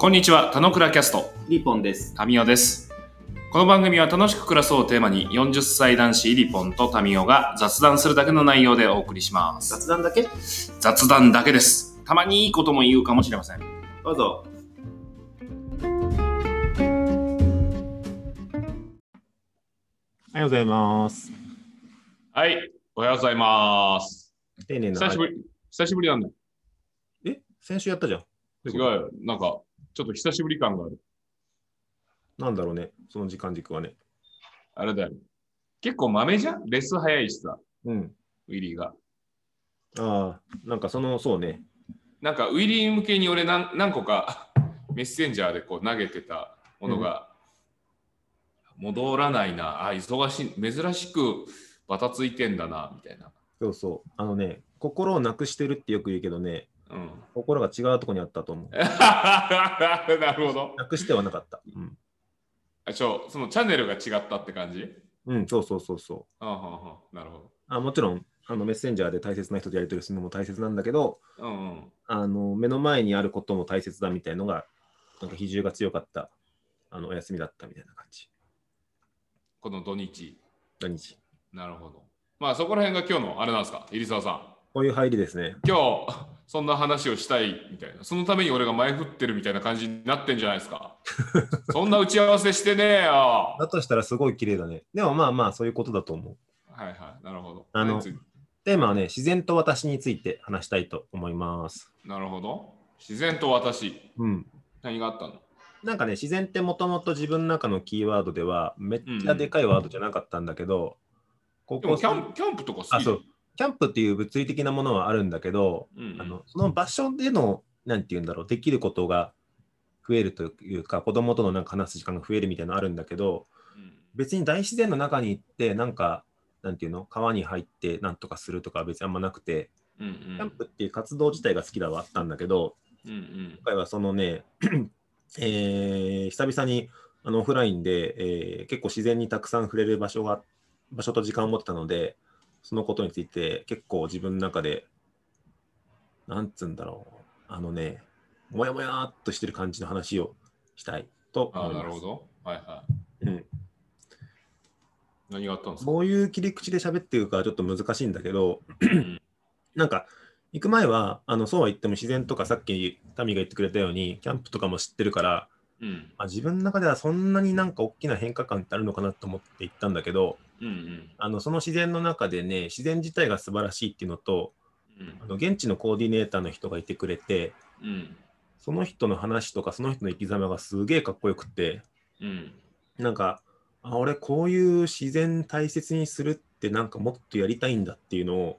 こんにちは、田野倉キャスト、リポンです。タミオです。この番組は楽しく暮らそうをテーマに40歳男子リポンとタミオが雑談するだけの内容でお送りします。雑談だけ？雑談だけです。たまにいいことも言うかもしれません。どうぞ。おはようございます。はい、おはようございます。丁寧な。久しぶり、久しぶりなんだ。え？先週やったじゃん。違うよ。なんか、ちょっと久しぶり感がある。なんだろうね、その時間軸はね。あれだよ。結構豆じゃん？レス早いしさ、うん。ウィリーが。ああ、なんかその、そうね。なんかウィリー向けに俺何何個か メッセンジャーでこう投げてたものが、戻らないな、あ、忙しい、珍しくバタついてんだな、みたいな。そうそう。あのね、心をなくしてるってよく言うけどね、うん。心が違うとこにあったと思う。なるほど。なくしてはなかった。うん。あちょ、そのチャンネルが違ったって感じ？うん、そうそうそうそう。あははなるほあもちろん、あのメッセンジャーで大切な人とやり取りするのも大切なんだけど、ど。うんうん。あの目の前にあることも大切だみたいのが、なんか比重が強かったあのお休みだったみたいな感じ。この土日。何日なるほど。まあそこら辺が今日のあれなんですか、入澤さん。こういう入りですね。今日そんな話をしたいみたいなそのために俺が前振ってるみたいな感じになってんじゃないですか そんな打ち合わせしてねえよはだとしたらすごい綺麗だね。でもまあまあ、そういうことだと思う。いはいなるほどあのテーマはね、自然と私について話したいと思います。なるほど自然と私うん。何があったの？なんかね、自然ってもともと自分の中のキーワードではめっちゃでかいワードじゃなかったんだけど、ここでもキャンキャンプとか好き？あ、そう。キャンプっていう物理的なものはあるんだけど、うんうん。あのその場所での、なんて言うんだろう、できることが増えるというか、子供とのなんか話す時間が増えるみたいなのあるんだけど、うん。別に大自然の中に行って、なんか、なんていうの、川に入ってなんとかするとかは別にあんまなくて、うんキャンプっていう活動自体が好きだはあったんだけど、うんうん。今回はそのね、えー久々にあのオフラインで、えー結構自然にたくさん触れる場所が場所と時間を持ってたので、そのことについて結構自分の中で、なんつうんだろう、あのね、もやもやっとしてる感じの話をしたいとあ思います。なるほど。はいはい。うん。何があったんですか？どういう切り口で喋ってるかちょっと難しいんだけど、うん。なんか、行く前は、あのそうは言っても自然とかさっきタミが言ってくれたように、キャンプとかも知ってるから、うん。まあ、自分の中ではそんなになんか大きな変化感ってあるのかなと思って行ったんだけど、うんうん。あのその自然の中でね、自然自体が素晴らしいっていうのと、うん。あの現地のコーディネーターの人がいてくれて、うん。その人の話とかその人の生き様がすげえかっこよくって、うん。なんか、あ俺こういう自然大切にするってなんかもっとやりたいんだっていうのを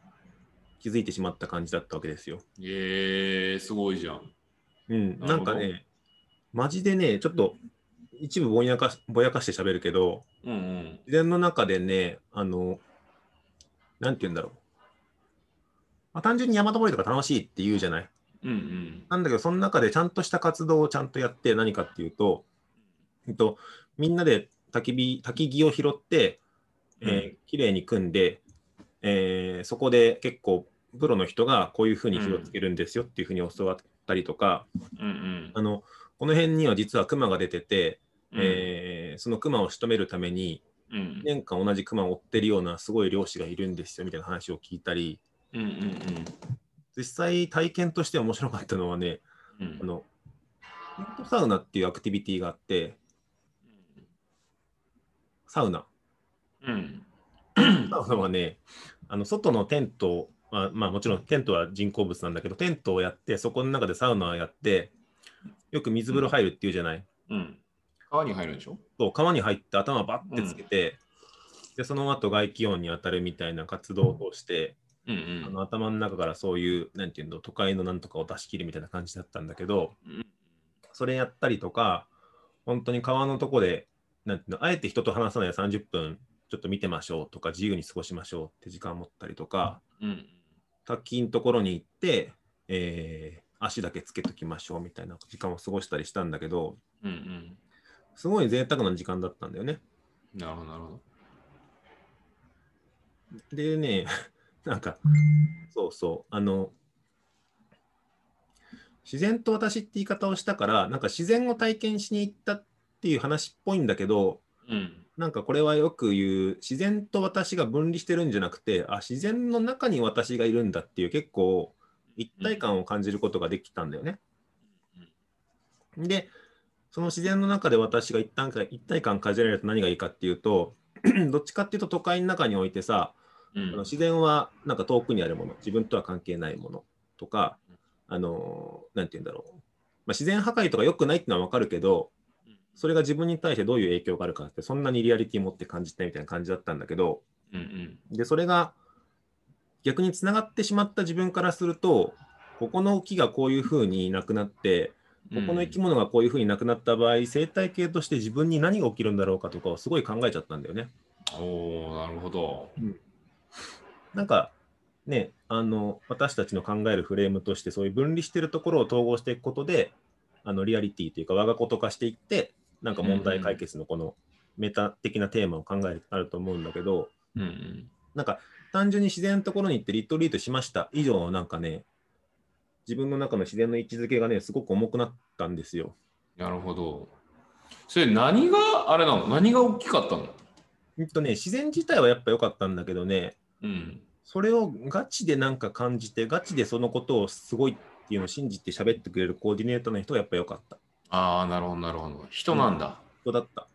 気づいてしまった感じだったわけですよ。えー、すごいじゃん。うん、なんかね、マジでね、ちょっと一部ぼやかぼやかして喋るけど、うんうん。自然の中でね、あの、なんて言うんだろう。まあ、単純に山登りとか楽しいって言うじゃない？うんうん。なんだけど、その中でちゃんとした活動をちゃんとやって何かっていうと、えっと、みんなで焚き火、焚き木を拾って、えーきれいに組んで、えーそこで結構プロの人がこういうふうに火をつけるんですよっていうふうに教わったりとか、うんうん。あの、この辺には実はクマが出てて、うん。えーそのクマを仕留めるために、うん。年間同じクマを追ってるようなすごい漁師がいるんですよみたいな話を聞いたり、うんうん実際体験として面白かったのはね、うん。あの、テントサウナっていうアクティビティがあって、サウナ。うん。サウナはね、あの外のテント、まあ、まあもちろんテントは人工物なんだけど、テントをやって、そこの中でサウナをやって、よく水風呂入るっていうじゃない？うん。川に入るんでしょ？そう川に入って頭バッてつけて、でその後外気温に当たるみたいな活動を通して、うんあの頭の中からそういう、なんていうの、都会のなんとかを出し切るみたいな感じだったんだけど、うんそれやったりとか、本当に川のとこで、なんていうの、あえて人と話さないで30分ちょっと見てましょうとか、自由に過ごしましょうって時間を持ったりとか、うん。滝のところに行って、えー足だけつけときましょうみたいな時間を過ごしたりしたんだけど、うんうんすごい贅沢な時間だったんだよね。なるほどなるほどでね、なんか、そうそう、あの、自然と私って言い方をしたから、なんか自然を体験しに行ったっていう話っぽいんだけど、うん。なんかこれはよく言う、自然と私が分離してるんじゃなくて、あ、自然の中に私がいるんだっていう結構一体感を感じることができたんだよね。で、その自然の中で私が一旦か一体感感じられると何がいいかっていうと、どっちかっていうと都会の中においてさ、うあのん。自然はなんか遠くにあるもの、自分とは関係ないものとか、あの、なんて言うんだろう。まあ、自然破壊とか良くないっていうのは分かるけど、それが自分に対してどういう影響があるかって、そんなにリアリティ持って感じたみたいな感じだったんだけど、うん。で、それが逆につながってしまった自分からすると、ここの木がこういうふうになくなって、ここの生き物がこういうふうになくなった場合、生態系として自分に何が起きるんだろうかとかをすごい考えちゃったんだよね。おおなるほど。なんかね、あの私たちの考えるフレームとしてそういう分離しているところを統合していくことで、あのリアリティというか我がこと化していって、なんか問題解決のこのメタ的なテーマを考えるあると思うんだけど、うんうん。なんか単純に自然のところに行ってリトリートしました以上のなんかね、自分の中の自然の位置づけがね、すごく重くなったんですよ。なるほど。それ何があれなの？何が大きかったの？ほんとね、自然自体はやっぱ良かったんだけどね、うん。それをガチでなんか感じて、ガチでそのことをすごいっていうのを信じて喋ってくれるコーディネーターの人がやっぱ良かった。ああ、なるほど、なるほど。人なんだ。人だった。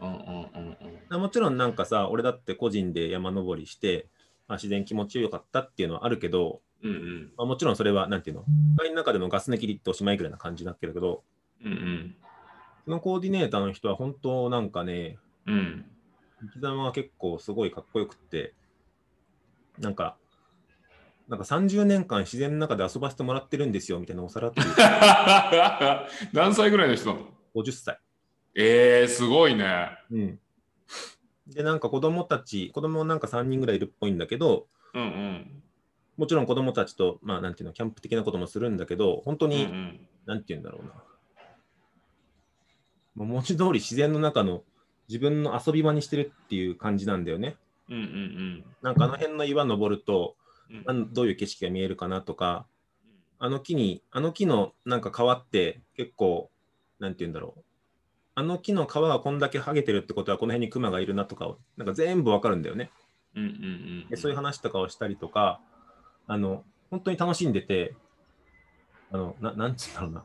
うんうんうんうん。もちろんなんかさ、俺だって個人で山登りして、あ自然気持ちよかったっていうのはあるけど、うんうん。まあ、もちろんそれはなんていうの、都会の中でのガス抜きでっておしまいぐらいな感じになってるけど、うんうん。そのコーディネーターの人は本当なんかね、うん。生き様が結構すごいかっこよくって、なんか、なんか30年間自然の中で遊ばせてもらってるんですよみたいなおさらって 何歳ぐらいの人？なの50歳。えー、すごいね。うん。で、なんか子供たち、子供なんか3人ぐらいいるっぽいんだけど、うんうん。もちろん子供たちと、まあなんていうの、キャンプ的なこともするんだけど、本当うんうに、ん。なんていうんだろうな。もう文字通り自然の中の自分の遊び場にしてるっていう感じなんだよね。うんうんなんかあの辺の岩登ると、うん。どういう景色が見えるかなとか、あの木に、あの木のなんか皮って結構、なんていうんだろう。あの木の皮がこんだけ剥げてるってことは、この辺にクマがいるなとかを、なんか全部わかるんだよね。うんうんうん。でそういう話とかをしたりとか、あの、本当に楽しんでて、あの、ななんつうんだろうな。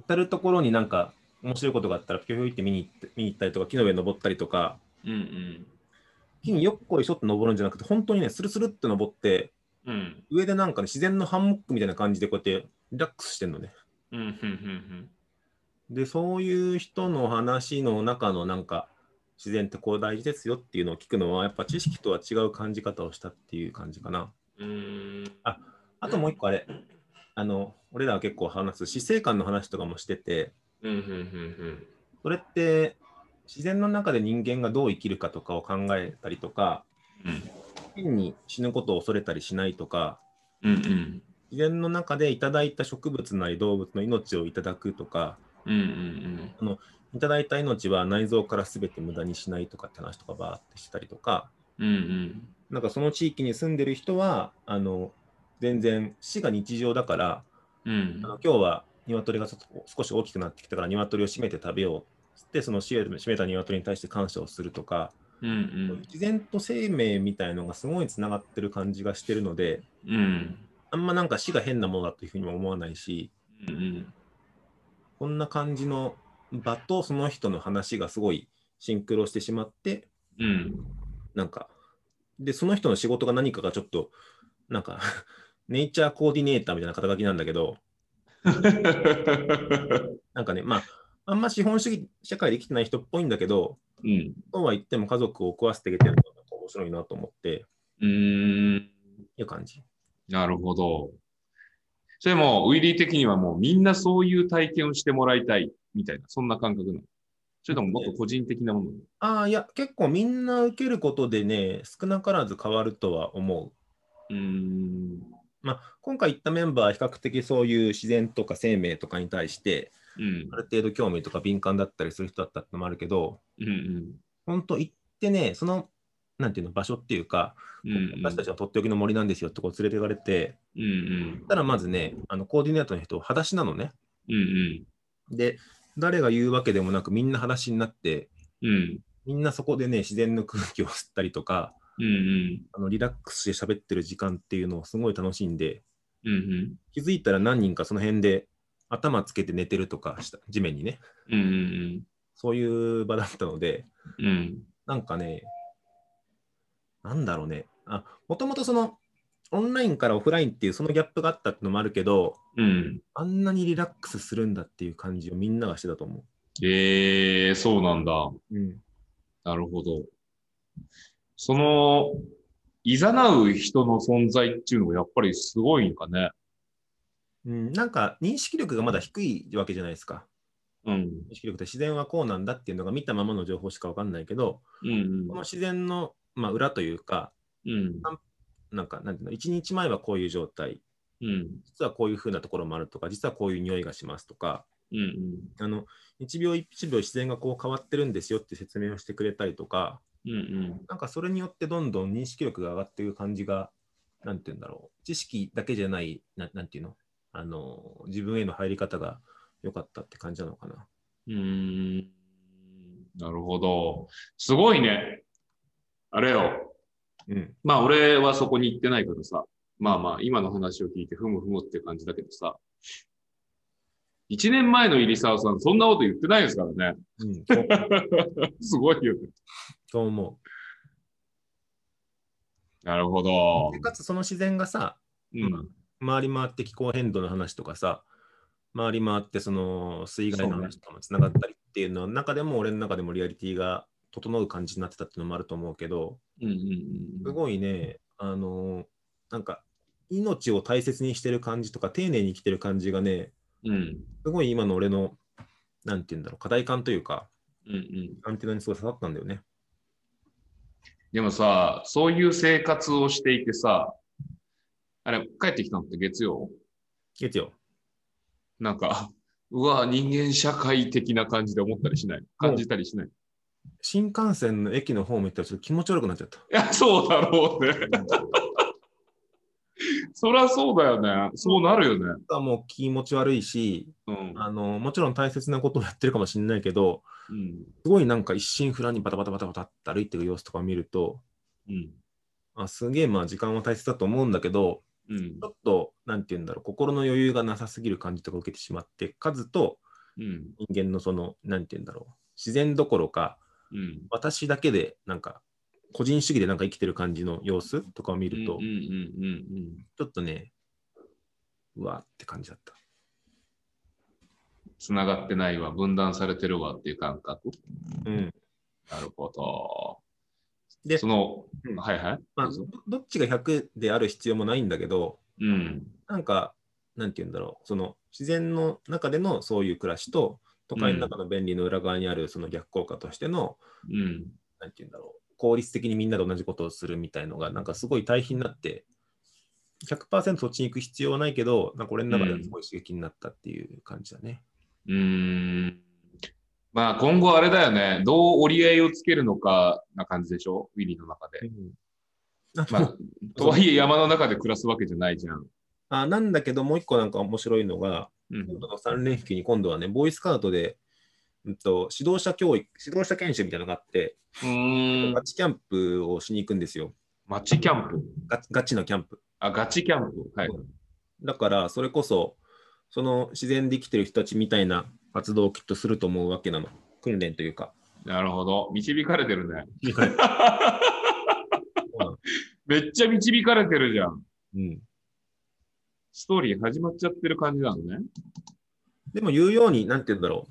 至るところになんか面白いことがあったら、ぴょひょいって見に行って見に行ったりとか、木の上に登ったりとか、うんうん。木によっこいしょって登るんじゃなくて、本当にね、スルスルって登って、うん上でなんかね、自然のハンモックみたいな感じでこうやってリラックスしてんのね。うんうんうんで、そういう人の話の中のなんか、自然ってこう大事ですよっていうのを聞くのは、やっぱ知識とは違う感じ方をしたっていう感じかな。うん。うーん。あともう一個あれ、あの、俺らは結構話す死生観の話とかもしてて、うんうんうんそれって自然の中で人間がどう生きるかとかを考えたりとか、うん。変に死ぬことを恐れたりしないとか、うんうん。自然の中でいただいた植物なり動物の命をいただくとか、うんうんいただいた命は内臓から全て無駄にしないとかって話とかバーってしてたりとか、うん。うんうん。なんかその地域に住んでる人は、あの、全然死が日常だから、うんあの今日は鶏がちょっと少し大きくなってきたから鶏を締めて食べようってその締め締めた鶏に対して感謝をするとか、うんうん。自然と生命みたいのがすごいつながってる感じがしてるのでうん。あんまなんか死が変なものだというふうにも思わないしうんうん。こんな感じの場とその人の話がすごいシンクロしてしまってうん。なんかでその人の仕事が何かがちょっとなんかネイチャーコーディネーターみたいな肩書きなんだけど なんかねまああんま資本主義社会で生きてない人っぽいんだけどうん。そうは言っても家族を食わせてあげてるのが面白いなと思ってうーん。いう感じ。なるほど。それも、ウィリー的にはもうみんなそういう体験をしてもらいたいみたいな、そんな感覚なの？それとももっと個人的なもの？ああ、いや、結構みんな受けることでね、少なからず変わるとは思う。うーん。まあ、今回言ったメンバーは比較的そういう自然とか生命とかに対して、うんあ。る程度興味とか敏感だったりする人だったってのもあるけど、うんうん。本当行ってね、その、なんていうの、場所っていうか、うん私たちはとっておきの森なんですよってこう連れて行かれて、うんうん。たらまずね、あのコーディネーターの人、裸足なのね。うんで、誰が言うわけでもなく、みんな裸足になって、うん。うんみんなそこでね、自然の空気を吸ったりとか、うんうん。あのリラックスして喋ってる時間っていうのをすごい楽しんで、うんうん。気づいたら何人かその辺で頭つけて寝てるとかした、地面にね、うんうんそういう場だったので、うんうん。なんかね、なんだろうね、あもともとその、オンラインからオフラインっていうそのギャップがあったってのもあるけど、うんあんなにリラックスするんだっていう感じをみんながしてたと思えー、そうなんだ。う。うん。なるほど。その、いざなう人の存在っていうのがやっぱりすごいんかね。うん、なんか認識力がまだ低いわけじゃないですか。うん。認識力って自然はこうなんだっていうのが見たままの情報しかわかんないけど、うんこの自然の、まあ、裏というか、うん。なんか、なんていうの、1日前はこういう状態、うん。実はこういう風なところもあるとか、実はこういう匂いがしますとか、うん。あの1秒1秒自然がこう変わってるんですよって説明をしてくれたりとか、うん。うん。なんかそれによってどんどん認識力が上がっていく感じが、なんていうんだろう、知識だけじゃない、ななんていうのあの、自分への入り方が良かったって感じなのかな。うーん。なるほど。すごいね。あれよ。うん。まあ俺はそこに行ってないからさ。まあまあ今の話を聞いてふむふむって感じだけどさ。一年前の入澤さん、そんなこと言ってないですからね。うん、すごいよね。そう思なるほど。かつその自然がさ、うん。回り回って気候変動の話とかさ、回り回ってその水害の話とかもつながったりっていうのの中でも、俺の中でもリアリティが整う感じになってたっていうのもあると思うけど、うんうんうんすごいね、あのなんか命を大切にしてる感じとか、丁寧に生きてる感じがね、うん。すごい今の俺の、なんて言うんだろう、課題感というか、うんうん。アンテナにすごい刺さったんだよね。でもさ、そういう生活をしていてさ、あれ、帰ってきたのって月曜？月曜。なんか、うわ、人間社会的な感じで思ったりしない？感じたりしないい？新幹線の駅の方面行ったらちょっと気持ち悪くなっちゃった。や、そうだろうね。そりゃそうだよね。そうなるよね。もう気持ち悪いし、うん。あのもちろん大切なことをやってるかもしれないけど、うん。すごいなんか一心不乱にバタバタバタバタって歩いてる様子とかを見ると、うん。あすげえまあ時間は大切だと思うんだけど、うんちょっと、なんて言うんだろう、心の余裕がなさすぎる感じとか受けてしまって、数とうん。人間のその、なんて言うんだろう、自然どころか、うん。私だけで、なんか、個人主義でなんか生きてる感じの様子とかを見ると、うんうんうんちょっとね、うわーって感じだった。つながってないわ、分断されてるわっていう感覚。うん。なるほど。でその、うんはいはい。まあ、どどっちが100である必要もないんだけど、うん。なんか、なんて言うんだろう、その自然の中でのそういう暮らしと、都会の中の便利の裏側にあるその逆効果としての、うん。なんて言うんだろう、効率的にみんなで同じことをするみたいのが、なんかすごい対比になって、100%そっちに行く必要はないけど、なんか俺の中ではすごい刺激になったっていう感じだね。うーん。まあ今後あれだよね。どう折り合いをつけるのかな感じでしょ？ウィリーの中で。あまあ、とはいえ山の中で暮らすわけじゃないじゃん。あなんだけど、もう一個なんか面白いのが、うん今度の3連休に今度はね、ボーイスカウトで、うんと、指導者教育、指導者研修みたいなのがあって、うーんガ。チキャンプをしに行くんですよ。街キャンプ？ガガチのキャンプ。あ、ガチキャンプ？はい。だから、それこそ、その自然で生きてる人たちみたいな活動をきっとすると思うわけなの。訓練というか。なるほど。導かれてるね。めっちゃ導かれてるじゃん。うん、ストーリー始まっちゃってる感じなのね。でも言うように、なんて言うんだろ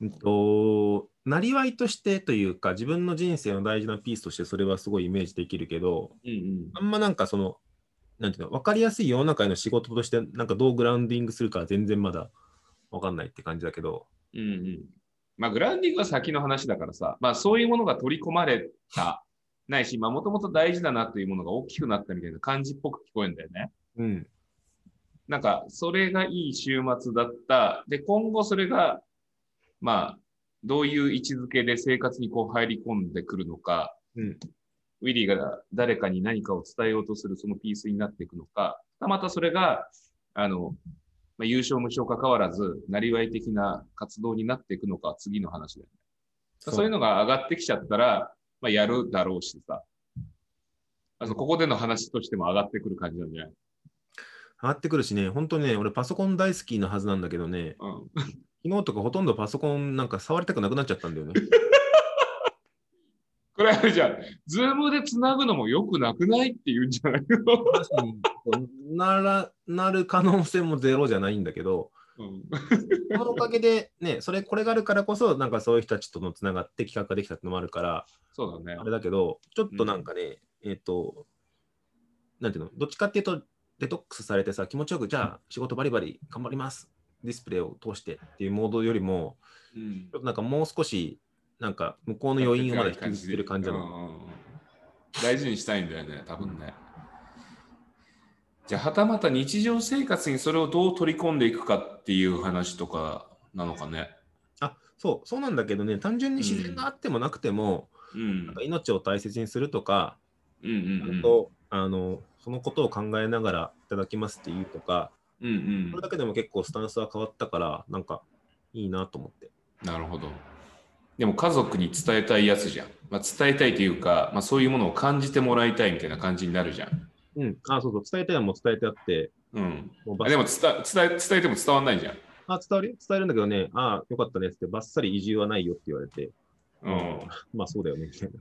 う。うんと、なりわいとしてというか、自分の人生の大事なピースとしてそれはすごいイメージできるけど、うんうん。あんまなんかその、なんていうの、分かりやすい世の中への仕事として、なんかどうグラウンディングするかは全然まだ分かんないって感じだけど、うんうん。まあ、グラウンディングは先の話だからさ、まあ、そういうものが取り込まれた、ないし、まあ、もともと大事だなというものが大きくなったみたいな感じっぽく聞こえるんだよね。うん、なんか、それがいい週末だった。で、今後それが、まあ、どういう位置づけで生活にこう入り込んでくるのか、うん、ウィリーが誰かに何かを伝えようとするそのピースになっていくのか、またそれが、あの、まあ、優勝無償かかわらず、なりわい的な活動になっていくのか、次の話だよね。そういうのが上がってきちゃったら、まあ、やるだろうしさ。あとここでの話としても上がってくる感じなんじゃない？上がってくるしね、本当にね、俺パソコン大好きなはずなんだけどね、うん。昨日とかほとんどパソコンなんか触りたくなくなっちゃったんだよね。これあれじゃん。ズームで繋ぐのも良くなくないって言うんじゃないの？ならなる可能性もゼロじゃないんだけど、うん。このおかげでね、それ、これがあるからこそ、なんかそういう人たちとのつながって企画ができたってのもあるから、そうだねあ。れだけど、ちょっとなんかね、えっ、と、なんていうの、どっちかっていうと、デトックスされてさ、気持ちよく、じゃあ仕事バリバリ頑張ります。ディスプレイを通してっていうモードよりも、うんちょっとなんかもう少し、なんか向こうの余韻をまだ引きずってる感じなの。大事にしたいんだよね、多分ね。じゃあ、はたまた日常生活にそれをどう取り込んでいくかっていう話とかなのかね。あそう、そうなんだけどね、単純に自然があってもなくても、うんなんか。命を大切にするとか、うんうんうん。ちゃんと、あのそのことを考えながらいただきますっていうとか、うんうんそれだけでも結構スタンスは変わったから、なんかいいなと思って。なるほど。でも家族に伝えたいやつじゃん。まあ、伝えたいというか、まあ、そういうものを感じてもらいたいみたいな感じになるじゃん。うん、あ、そうそう、伝えたいのも伝えてあって、うん。でも伝え伝え伝えても伝わんないじゃん。あ伝わるよ伝えるんだけどね、あよかったねって、ばっさり移住はないよって言われて、うん。まあそうだよね、みたいな。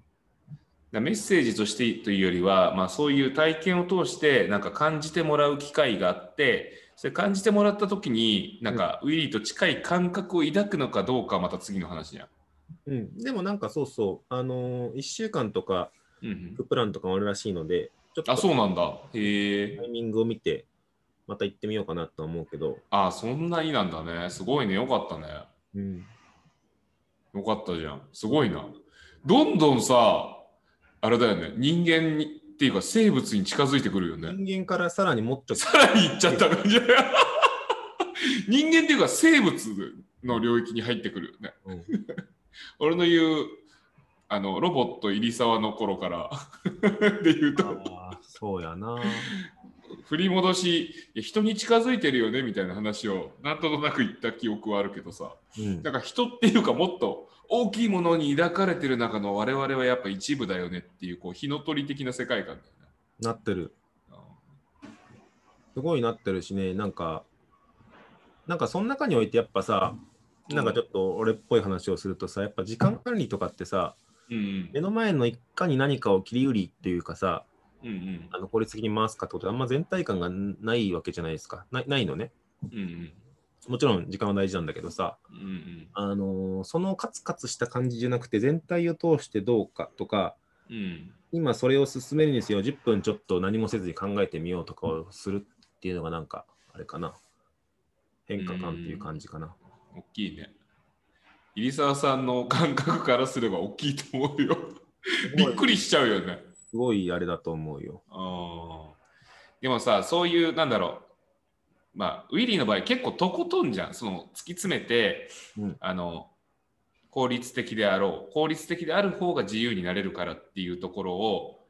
だメッセージとしてというよりは、まあ、そういう体験を通してなんか感じてもらう機会があってそれ感じてもらった時になんかウィリーと近い感覚を抱くのかどうかはまた次の話じゃん。うん、でもなんかそうそう、あのー、1週間とか、うんうん、プランとかもあるらしいので、ちょっとあそうなんだ。へえタ。イミングを見て、また行ってみようかなとは思うけど、あそんなになんだね。すごいね。よかったね。うん、よかったじゃん。すごいな。どんどんさ、あれだよね。人間にっていうか生物に近づいてくるよね。人間からさらにもっと、さらに行っちゃった感じ。人間っていうか生物の領域に入ってくるよね。うん 俺の言うあのロボット入沢の頃から で言うとそうやな。振り戻し人に近づいてるよねみたいな話をなんとなく言った記憶はあるけどさ。うん。だから人っていうかもっと大きいものに抱かれてる中の我々はやっぱ一部だよねっていうこう火の鳥的な世界観だよね。なってる。うん。すごいなってるしね、なんか、なんかその中においてやっぱさ、なんかちょっと俺っぽい話をするとさ、やっぱ時間管理とかってさ、うん。目の前の一家に何かを切り売りっていうかさ、うんうんあの効率的に回すかってことであんま全体感がないわけじゃないですか。ないないのね。うんうんもちろん時間は大事なんだけどさ、うんうんあのーそのカツカツした感じじゃなくて全体を通してどうかとか、うん今それを進めるにせよ10分ちょっと何もせずに考えてみようとかをするっていうのがなんかあれかな。変化感っていう感じかな。大きいね。入沢さんの感覚からすれば大きいと思うよ。びっくりしちゃうよね。すごいあれだと思うよ。でもさ、そういう、なんだろう。まあ、ウィリーの場合、結構とことんじゃん。その突き詰めて、うんあの、効率的であろう。効率的である方が自由になれるからっていうところを、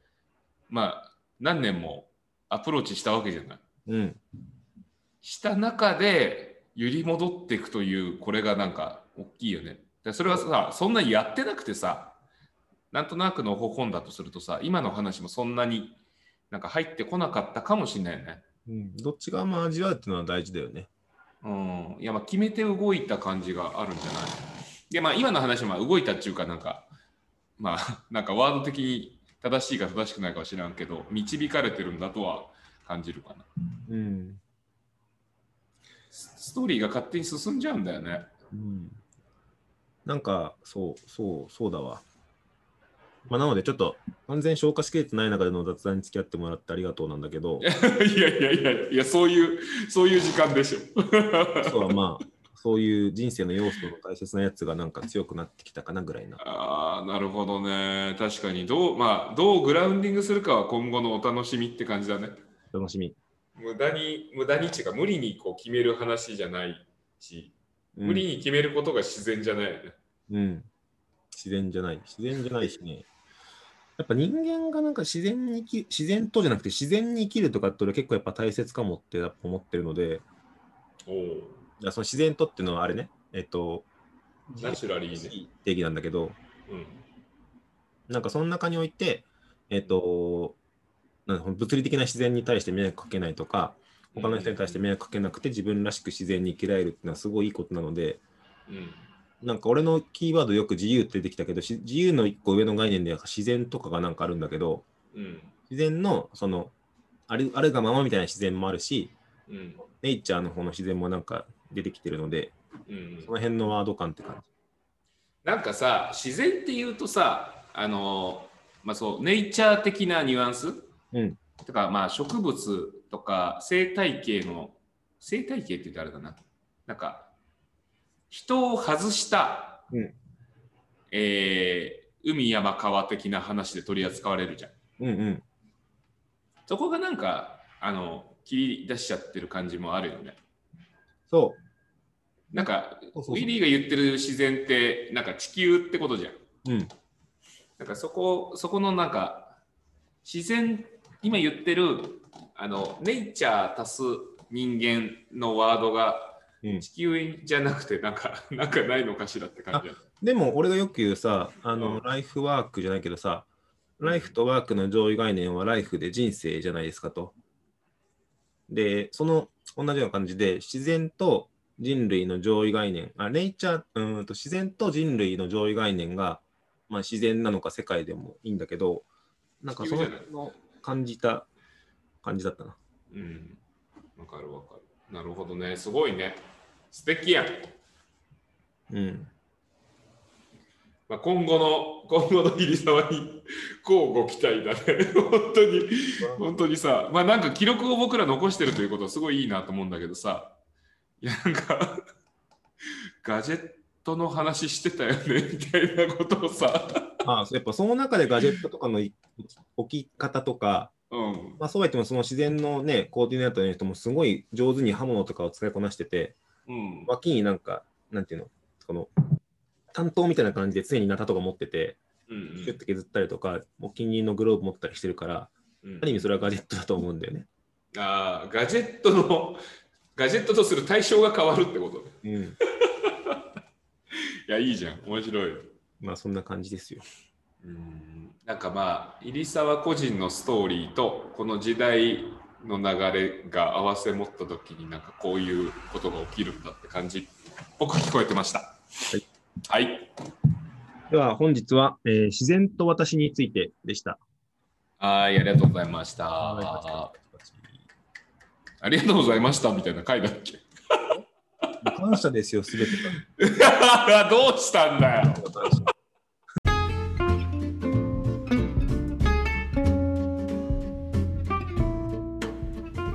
まあ、何年もアプローチしたわけじゃない。うん。した中で揺り戻っていくというこれがなんか大きいよね。でそれはさそんなにやってなくてさなんとなくの本だとするとさ今の話もそんなになんか入ってこなかったかもしれないよね。うん、どっち側も味わうっていうのは大事だよね。うん、いやまあ決めて動いた感じがあるんじゃないでまあ今の話はまあ動いたっていうかなんかまあ なんかワード的に正しいか正しくないかは知らんけど導かれてるんだとは感じるかな。うん。スストーリーが勝手に進んじゃうんだよね。うん、なんか、そう、そう、そうだわ。まあ、なので、ちょっと完全消化しきれてない中での雑談に付き合ってもらってありがとうなんだけど、いやいやいやいや、そういう、そういう時間でしょ。あとはまあ、そういう人生の要素の大切なやつがなんか強くなってきたかなぐらいな。ああ、なるほどね。確かに、どう、まあ、どうグラウンディングするかは今後のお楽しみって感じだね。楽しみ。無駄に、無駄にっていうか、無理にこう決める話じゃないし、うん無理に決めることが自然じゃないよね。うん。自然じゃない。自然じゃないしね。やっぱ人間がなんか自然に生き、自然とじゃなくて自然に生きるとかって俺結構やっぱ大切かもって思ってるので、おその自然とっていうのはあれね、えっと、ナチュラリーね。定義なんだけど、うん。なんかその中において、えっと、なんか物理的な自然に対して迷惑かけないとか、他の人に対して迷惑かけなくて自分らしく自然に生きられるっていうのはすごいいいことなので、うん。なんか俺のキーワードよく自由って出てきたけど、し自由の一個上の概念では自然とかがなんかあるんだけど、うん。自然のそのあるあるがままみたいな自然もあるし、うん。ネイチャーの方の自然もなんか出てきてるので、うんその辺のワード感って感なんかさ、自然っていうとさ、あの、まあそう、ネイチャー的なニュアンス？じ。うん。とか、まあ植物とか生態系の、生態系って言ってあれだな。なんか、人を外した、うんえー海山川的な話で取り扱われるじゃん。うんうん。そこがなんか、あの、切り出しちゃってる感じもあるよね。そなんか、ウィリーが言ってる自然って、なんか地球ってことじゃん。う。うん。なんかそこ、そこのなんか、自然、今言ってる、あの、ネイチャー足す人間のワードがうん地球じゃなくて、なんか、なんかないのかしらって感じだ。でも俺がよく言うさ、あの、うんライフワークじゃないけどさ、ライフとワークの上位概念はライフで人生じゃないですかと。で、その同じような感じで、自然と人類の上位概念、あ、ネイチャー、うーんと自然と人類の上位概念が、まあ自然なのか世界でもいいんだけど、なんかそのの感じた感じだったな。うん。わかるわかる。なるほどね。すごいね。素敵やん。うん。まあ、今後の、今後の入沢に、こうご期待だね。本当に、本当にさ、まあなんか記録を僕ら残してるということはすごいいいなと思うんだけどさ、いやなんか、ガジェットの話してたよね、みたいなことをさ、あやっぱその中でガジェットとかのい置き方とか、うん、まあ、そうは言ってもその自然のね、コーディネートの人もすごい上手に刃物とかを使いこなしてて、うん、脇になんか、なんていうの、この、担当みたいな感じで常にナタとか持ってて、うん、キュッて削ったりとか、お気に入りのグローブ持ったりしてるから、うんある意味それはガジェットだと思うんだよね。ああ、ガジェットの、ガジェットとする対象が変わるってことね。うん。いや、いいじゃん、面白い。まあそんな感じですよ。うんなんかまあ入沢個人のストーリーとこの時代の流れが合わせ持った時になんかこういうことが起きるんだって感じ僕聞こえてました。い。はい。では本日は、えー自然と私についてでした。はいありがとうございました。はありがとうございましたみたいな回だっけ？い 感謝ですよ、すべてが。どうしたんだよ